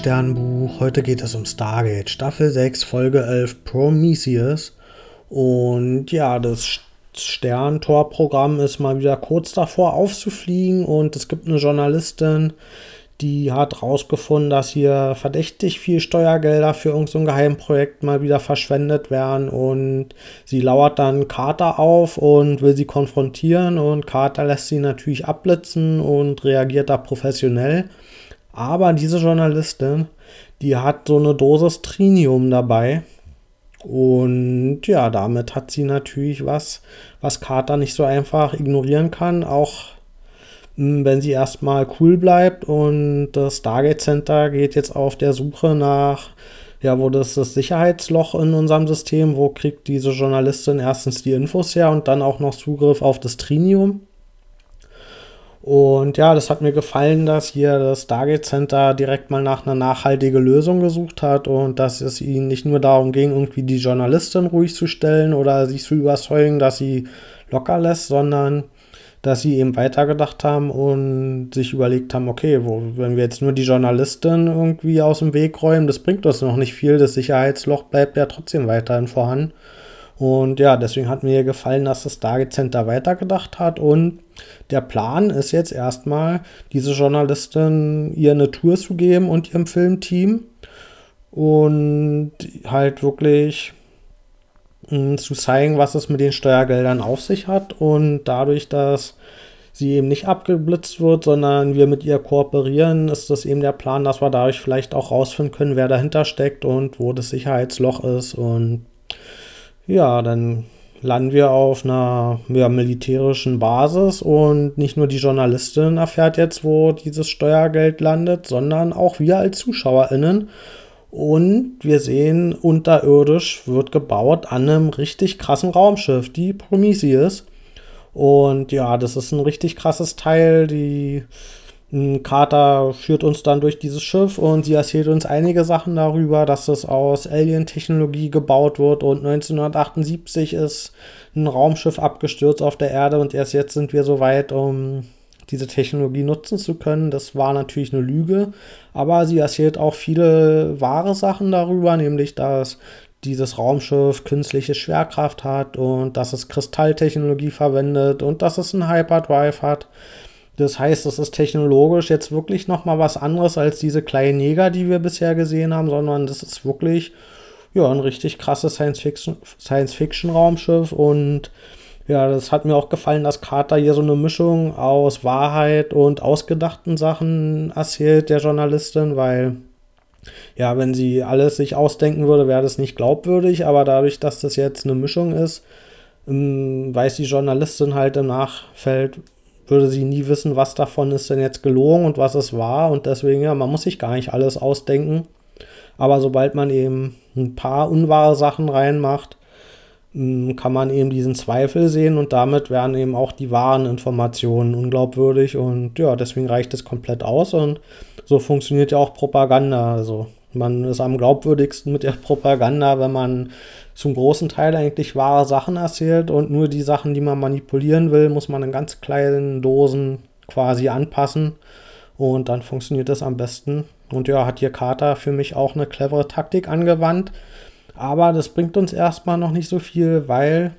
Sternbuch. Heute geht es um Stargate, Staffel 6, Folge 11, Prometheus. Und ja, das Sterntor-Programm ist mal wieder kurz davor aufzufliegen und es gibt eine Journalistin, die hat rausgefunden, dass hier verdächtig viel Steuergelder für irgendein so Geheimprojekt mal wieder verschwendet werden und sie lauert dann Carter auf und will sie konfrontieren und Carter lässt sie natürlich abblitzen und reagiert da professionell. Aber diese Journalistin, die hat so eine Dosis Trinium dabei. Und ja, damit hat sie natürlich was, was Carter nicht so einfach ignorieren kann, auch hm, wenn sie erstmal cool bleibt. Und das Stargate Center geht jetzt auf der Suche nach, ja, wo das das Sicherheitsloch in unserem System, wo kriegt diese Journalistin erstens die Infos her und dann auch noch Zugriff auf das Trinium. Und ja, das hat mir gefallen, dass hier das Stargate Center direkt mal nach einer nachhaltigen Lösung gesucht hat und dass es ihnen nicht nur darum ging, irgendwie die Journalistin ruhig zu stellen oder sich zu überzeugen, dass sie locker lässt, sondern dass sie eben weitergedacht haben und sich überlegt haben, okay, wo, wenn wir jetzt nur die Journalistin irgendwie aus dem Weg räumen, das bringt uns noch nicht viel, das Sicherheitsloch bleibt ja trotzdem weiterhin vorhanden. Und ja, deswegen hat mir gefallen, dass das Stargate Center weitergedacht hat. Und der Plan ist jetzt erstmal, diese Journalistin ihr eine Tour zu geben und ihrem Filmteam. Und halt wirklich mh, hm, zu zeigen, was es mit den Steuergeldern auf sich hat. Und dadurch, dass sie eben nicht abgeblitzt wird, sondern wir mit ihr kooperieren, ist das eben der Plan, dass wir dadurch vielleicht auch rausfinden können, wer dahinter steckt und wo das Sicherheitsloch ist. Und ja, dann landen wir auf einer ja, militärischen Basis und nicht nur die Journalistin erfährt jetzt, wo dieses Steuergeld landet, sondern auch wir als ZuschauerInnen. Und wir sehen, unterirdisch wird gebaut an einem richtig krassen Raumschiff, die Prometheus. Und ja, das ist ein richtig krasses Teil. Die Carter führt uns dann durch dieses Schiff und sie erzählt uns einige Sachen darüber, dass es aus Alien-Technologie gebaut wird und 1978 ist ein Raumschiff abgestürzt auf der Erde und erst jetzt sind wir so weit, um diese Technologie nutzen zu können. Das war natürlich eine Lüge, aber sie erzählt auch viele wahre Sachen darüber, nämlich dass dieses Raumschiff künstliche Schwerkraft hat und dass es Kristalltechnologie verwendet und dass es einen Hyperdrive hat. Das heißt, es ist technologisch jetzt wirklich noch mal was anderes als diese kleinen Jäger, die wir bisher gesehen haben, sondern das ist wirklich ja ein richtig krasses Science-Fiction-Raumschiff. Und ja, das hat mir auch gefallen, dass Carter hier so eine Mischung aus Wahrheit und ausgedachten Sachen erzählt, der Journalistin, weil ja, wenn sie alles sich ausdenken würde, wäre das nicht glaubwürdig, aber dadurch, dass das jetzt eine Mischung ist, ähm, weiß die Journalistin halt im Nachfeld, würde sie nie wissen, was davon ist denn jetzt gelogen und was es war. Und deswegen, ja, man muss sich gar nicht alles ausdenken. Aber sobald man eben ein paar unwahre Sachen reinmacht, hm, kann man eben diesen Zweifel sehen und damit werden eben auch die wahren Informationen unglaubwürdig und ja, deswegen reicht es komplett aus und so funktioniert ja auch Propaganda. Also man ist am glaubwürdigsten mit der Propaganda, wenn man zum großen Teil eigentlich wahre Sachen erzählt und nur die Sachen, die man manipulieren will, muss man in ganz kleinen Dosen quasi anpassen und dann funktioniert das am besten. Und ja, hat hier Carter für mich auch eine clevere Taktik angewandt. Aber das bringt uns erstmal noch nicht so viel, weil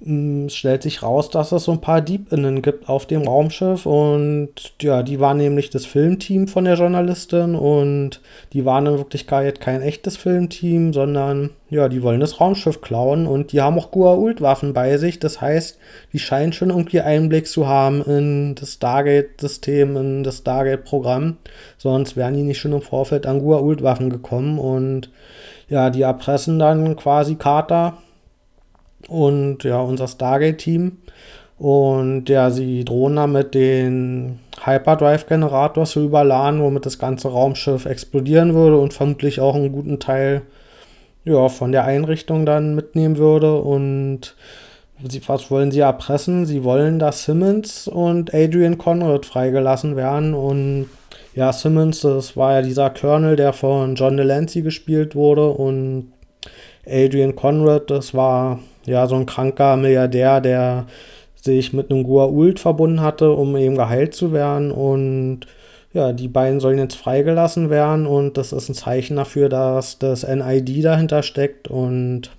es stellt sich raus, dass es so ein paar DiebInnen gibt auf dem Raumschiff und ja, die waren nämlich das Filmteam von der Journalistin und die waren in Wirklichkeit kein echtes Filmteam, sondern ja, die wollen das Raumschiff klauen und die haben auch Goa'uld-Waffen bei sich. Das heißt, die scheinen schon irgendwie Einblick zu haben in das Stargate-System, in das Stargate-Programm. Sonst wären die nicht schon im Vorfeld an Goa'uld-Waffen gekommen und ja, die erpressen dann quasi Carter und ja, unser Stargate-Team. Und ja, sie drohen damit den Hyperdrive-Generator zu überladen, womit das ganze Raumschiff explodieren würde und vermutlich auch einen guten Teil ja, von der Einrichtung dann mitnehmen würde. Und sie, was wollen sie erpressen? Sie wollen, dass Simmons und Adrian Conrad freigelassen werden. Und ja, Simmons, das war ja dieser Colonel, der von John Delancey gespielt wurde. Und Adrian Conrad, das war ja, so ein kranker Milliardär, der sich mit einem Gua'uld verbunden hatte, um eben geheilt zu werden. Und ja, die beiden sollen jetzt freigelassen werden und das ist ein Zeichen dafür, dass das NID dahinter steckt und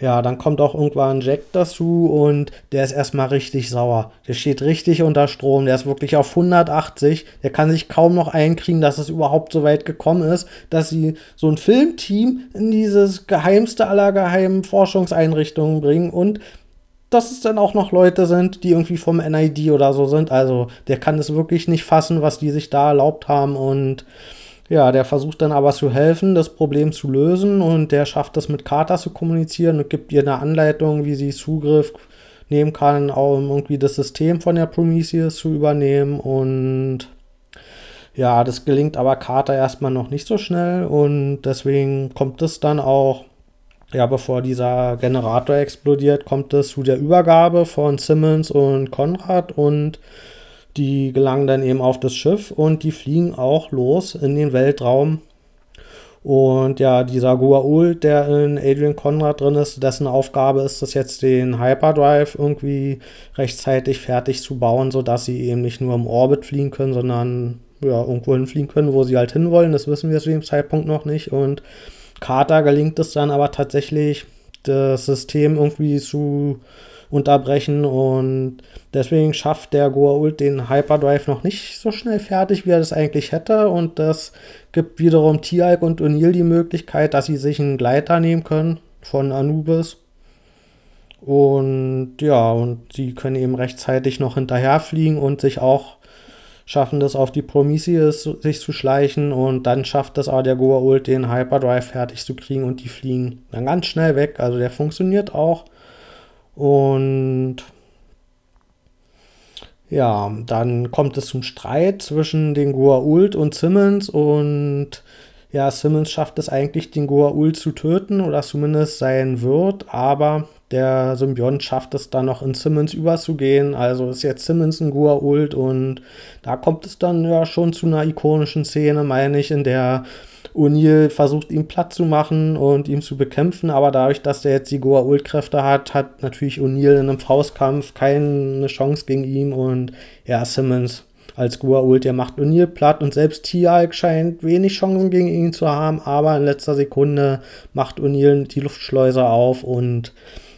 ja, dann kommt auch irgendwann Jack dazu und der ist erstmal richtig sauer. Der steht richtig unter Strom, der ist wirklich auf 180. Der kann sich kaum noch einkriegen, dass es überhaupt so weit gekommen ist, dass sie so ein Filmteam in dieses geheimste aller geheimen Forschungseinrichtungen bringen und dass es dann auch noch Leute sind, die irgendwie vom NID oder so sind. Also der kann es wirklich nicht fassen, was die sich da erlaubt haben und ja, der versucht dann aber zu helfen, das Problem zu lösen und der schafft es mit Carter zu kommunizieren und gibt ihr eine Anleitung, wie sie Zugriff nehmen kann, um irgendwie das System von der Prometheus zu übernehmen und ja, das gelingt aber Carter erstmal noch nicht so schnell und deswegen kommt es dann auch, ja, bevor dieser Generator explodiert, kommt es zu der Übergabe von Simmons und Konrad und die gelangen dann eben auf das Schiff und die fliegen auch los in den Weltraum. Und ja, dieser Guaul, der in Adrian Conrad drin ist, dessen Aufgabe ist es jetzt, den Hyperdrive irgendwie rechtzeitig fertig zu bauen, sodass sie eben nicht nur im Orbit fliegen können, sondern ja, irgendwo hinfliegen können, wo sie halt hinwollen. Das wissen wir zu dem Zeitpunkt noch nicht. Und Carter gelingt es dann aber tatsächlich, das System irgendwie zu unterbrechen und deswegen schafft der Goa'uld den Hyperdrive noch nicht so schnell fertig, wie er das eigentlich hätte und das gibt wiederum Tialk und O'Neill die Möglichkeit, dass sie sich einen Gleiter nehmen können von Anubis und ja, und sie können eben rechtzeitig noch hinterherfliegen und sich auch schaffen das auf die Prometheus sich zu schleichen und dann schafft es aber der Goa'uld den Hyperdrive fertig zu kriegen und die fliegen dann ganz schnell weg. Also der funktioniert auch. Und ja, dann kommt es zum Streit zwischen den Goa'uld und Simmons und ja, Simmons schafft es eigentlich, den Goa'uld zu töten oder zumindest sein Wirt, aber der Symbiont schafft es dann noch in Simmons überzugehen. Also ist jetzt Simmons ein Goa'uld und da kommt es dann ja schon zu einer ikonischen Szene, meine ich, in der O'Neill versucht ihm platt zu machen und ihm zu bekämpfen, aber dadurch, dass der jetzt die Goa'uld-Kräfte hat, hat natürlich O'Neill in einem Faustkampf keine Chance gegen ihn. Und ja, Simmons als Goa'uld, der macht O'Neill platt. Und selbst Tialk scheint wenig Chancen gegen ihn zu haben, aber in letzter Sekunde macht O'Neill die Luftschleuse auf und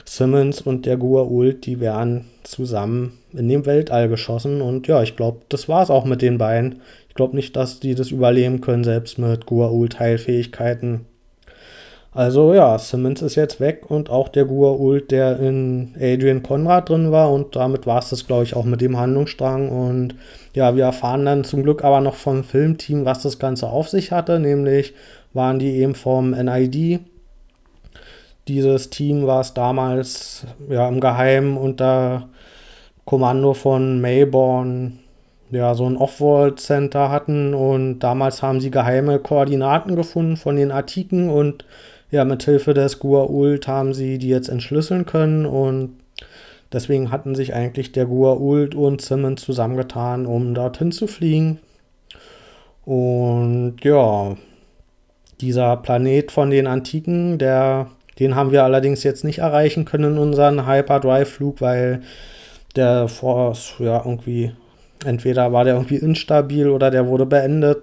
Simmons und der Goa'uld, die werden zusammen in dem Weltall geschossen und ja, ich glaube, das war es auch mit den beiden glaube nicht, dass die das überleben können, selbst mit Gua'uld-Teilfähigkeiten. Also ja, Simmons ist jetzt weg und auch der Gua'uld, der in Adrian Conrad drin war und damit war es das, glaube ich, auch mit dem Handlungsstrang und ja, wir erfahren dann zum Glück aber noch vom Filmteam, was das Ganze auf sich hatte, nämlich waren die eben vom NID. Dieses Team war es damals ja im Geheimen unter Kommando von Mayborn ja, so ein Off-World-Center hatten. Und damals haben sie geheime Koordinaten gefunden von den Artiken und ja, mit Hilfe des Gua'uld haben sie die jetzt entschlüsseln können. Und deswegen hatten sich eigentlich der Gua'uld und Simmons zusammengetan, um dorthin zu fliegen. Und ja, dieser Planet von den Antiken, der, den haben wir allerdings jetzt nicht erreichen können in unseren Hyperdrive-Flug, weil der Force ja irgendwie Entweder war der irgendwie instabil oder der wurde beendet.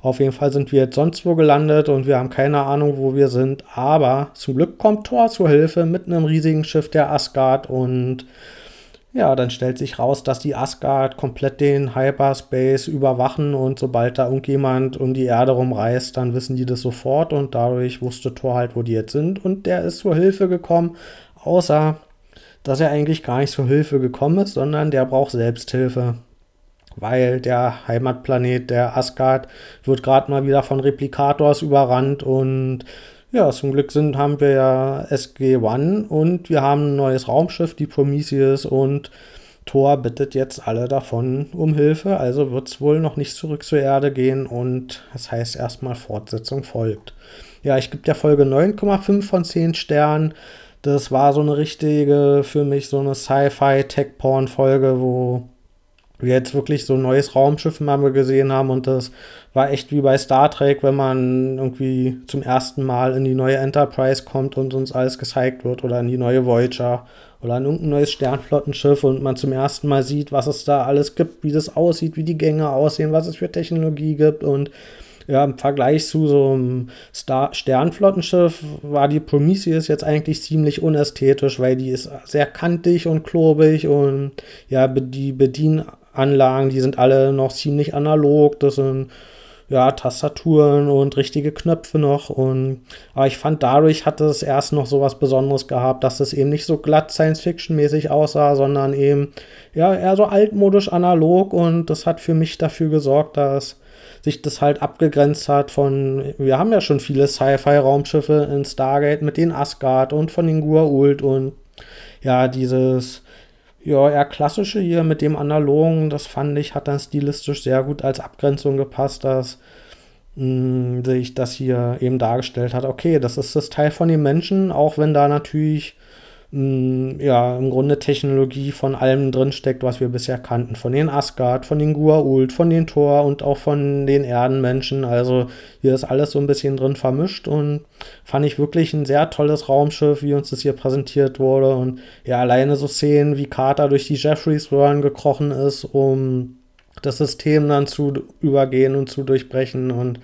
Auf jeden Fall sind wir jetzt sonst wo gelandet und wir haben keine Ahnung, wo wir sind. Aber zum Glück kommt Thor zur Hilfe mit einem riesigen Schiff der Asgard und ja, dann stellt sich raus, dass die Asgard komplett den Hyperspace überwachen und sobald da irgendjemand um die Erde rumreist, dann wissen die das sofort und dadurch wusste Thor halt, wo die jetzt sind und der ist zur Hilfe gekommen, außer dass er eigentlich gar nicht zur Hilfe gekommen ist, sondern der braucht Selbsthilfe. Weil der Heimatplanet, der Asgard, wird gerade mal wieder von Replikators überrannt und ja, zum Glück sind, haben wir ja SG-1 und wir haben ein neues Raumschiff, die Prometheus und Thor bittet jetzt alle davon um Hilfe, also wird es wohl noch nicht zurück zur Erde gehen und das heißt erstmal Fortsetzung folgt. Ja, ich gebe der Folge 9,5 von 10 Sternen. Das war so eine richtige, für mich so eine Sci-Fi-Tech-Porn-Folge, wo wir jetzt wirklich so ein neues Raumschiff mal gesehen haben und das war echt wie bei Star Trek, wenn man irgendwie zum ersten Mal in die neue Enterprise kommt und uns alles gezeigt wird oder in die neue Voyager oder in irgendein neues Sternflottenschiff und man zum ersten Mal sieht, was es da alles gibt, wie das aussieht, wie die Gänge aussehen, was es für Technologie gibt und ja, im Vergleich zu so einem Star Sternflottenschiff war die Prometheus jetzt eigentlich ziemlich unästhetisch, weil die ist sehr kantig und klobig und ja, die Bedienanlagen, die sind alle noch ziemlich analog. Das sind ja, Tastaturen und richtige Knöpfe noch. Und aber ich fand, dadurch hat es erst noch so was Besonderes gehabt, dass es eben nicht so glatt Science-Fiction-mäßig aussah, sondern eben ja eher so altmodisch analog. Und das hat für mich dafür gesorgt, dass sich das halt abgegrenzt hat von, wir haben ja schon viele Sci-Fi-Raumschiffe in Stargate mit den Asgard und von den Gua'uld und ja, dieses ja, eher klassische hier mit dem analogen, das fand ich, hat dann stilistisch sehr gut als Abgrenzung gepasst, dass mh, mm, sich das hier eben dargestellt hat. Okay, das ist das Teil von den Menschen, auch wenn da natürlich mh, ja, im Grunde Technologie von allem drinsteckt, was wir bisher kannten. Von den Asgard, von den Gua'uld, von den Thor und auch von den Erdenmenschen. Also hier ist alles so ein bisschen drin vermischt und fand ich wirklich ein sehr tolles Raumschiff, wie uns das hier präsentiert wurde. Und ja, alleine so Szenen, wie Carter durch die Jeffreys-Röhren gekrochen ist, um das System dann zu übergehen und zu durchbrechen und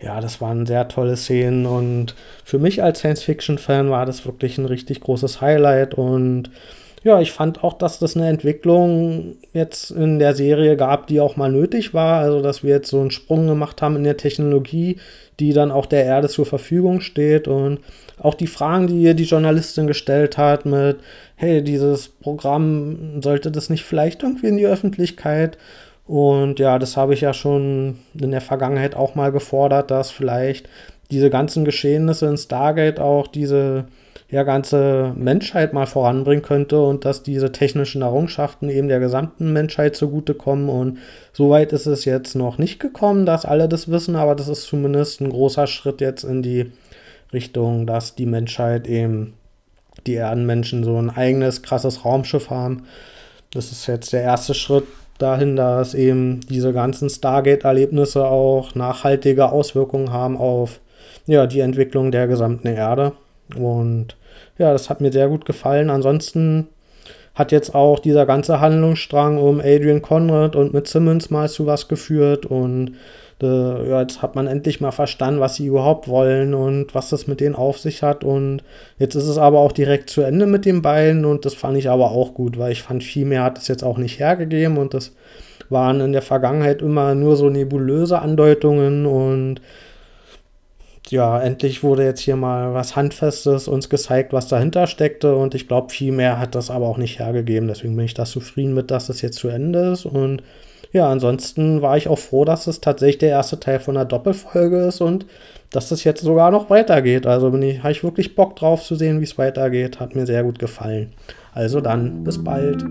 ja, das waren sehr tolle Szenen und für mich als Science-Fiction-Fan war das wirklich ein richtig großes Highlight und ja, ich fand auch, dass das eine Entwicklung jetzt in der Serie gab, die auch mal nötig war. Also, dass wir jetzt so einen Sprung gemacht haben in der Technologie, die dann auch der Erde zur Verfügung steht. Und auch die Fragen, die ihr die Journalistin gestellt hat mit, hey, dieses Programm, sollte das nicht vielleicht irgendwie in die Öffentlichkeit? Und ja, das habe ich ja schon in der Vergangenheit auch mal gefordert, dass vielleicht diese ganzen Geschehnisse in Stargate auch diese ja, ganze Menschheit mal voranbringen könnte und dass diese technischen Errungenschaften eben der gesamten Menschheit zugutekommen. Und soweit ist es jetzt noch nicht gekommen, dass alle das wissen, aber das ist zumindest ein großer Schritt jetzt in die Richtung, dass die Menschheit eben, die Erdenmenschen, so ein eigenes krasses Raumschiff haben. Das ist jetzt der erste Schritt dahin, dass eben diese ganzen Stargate-Erlebnisse auch nachhaltige Auswirkungen haben auf ja, die Entwicklung der gesamten Erde. Und ja, das hat mir sehr gut gefallen. Ansonsten hat jetzt auch dieser ganze Handlungsstrang um Adrian Conrad und mit Simmons mal zu was geführt und äh, ja, jetzt hat man endlich mal verstanden, was sie überhaupt wollen und was das mit denen auf sich hat. Und jetzt ist es aber auch direkt zu Ende mit den beiden und das fand ich aber auch gut, weil ich fand, viel mehr hat es jetzt auch nicht hergegeben und das waren in der Vergangenheit immer nur so nebulöse Andeutungen und ja, endlich wurde jetzt hier mal was Handfestes uns gezeigt, was dahinter steckte. Und ich glaube, viel mehr hat das aber auch nicht hergegeben. Deswegen bin ich da zufrieden mit, dass es jetzt zu Ende ist. Und ja, ansonsten war ich auch froh, dass es tatsächlich der erste Teil von der Doppelfolge ist und dass es jetzt sogar noch weitergeht. Also ich, habe ich wirklich Bock drauf zu sehen, wie es weitergeht. Hat mir sehr gut gefallen. Also dann, bis bald.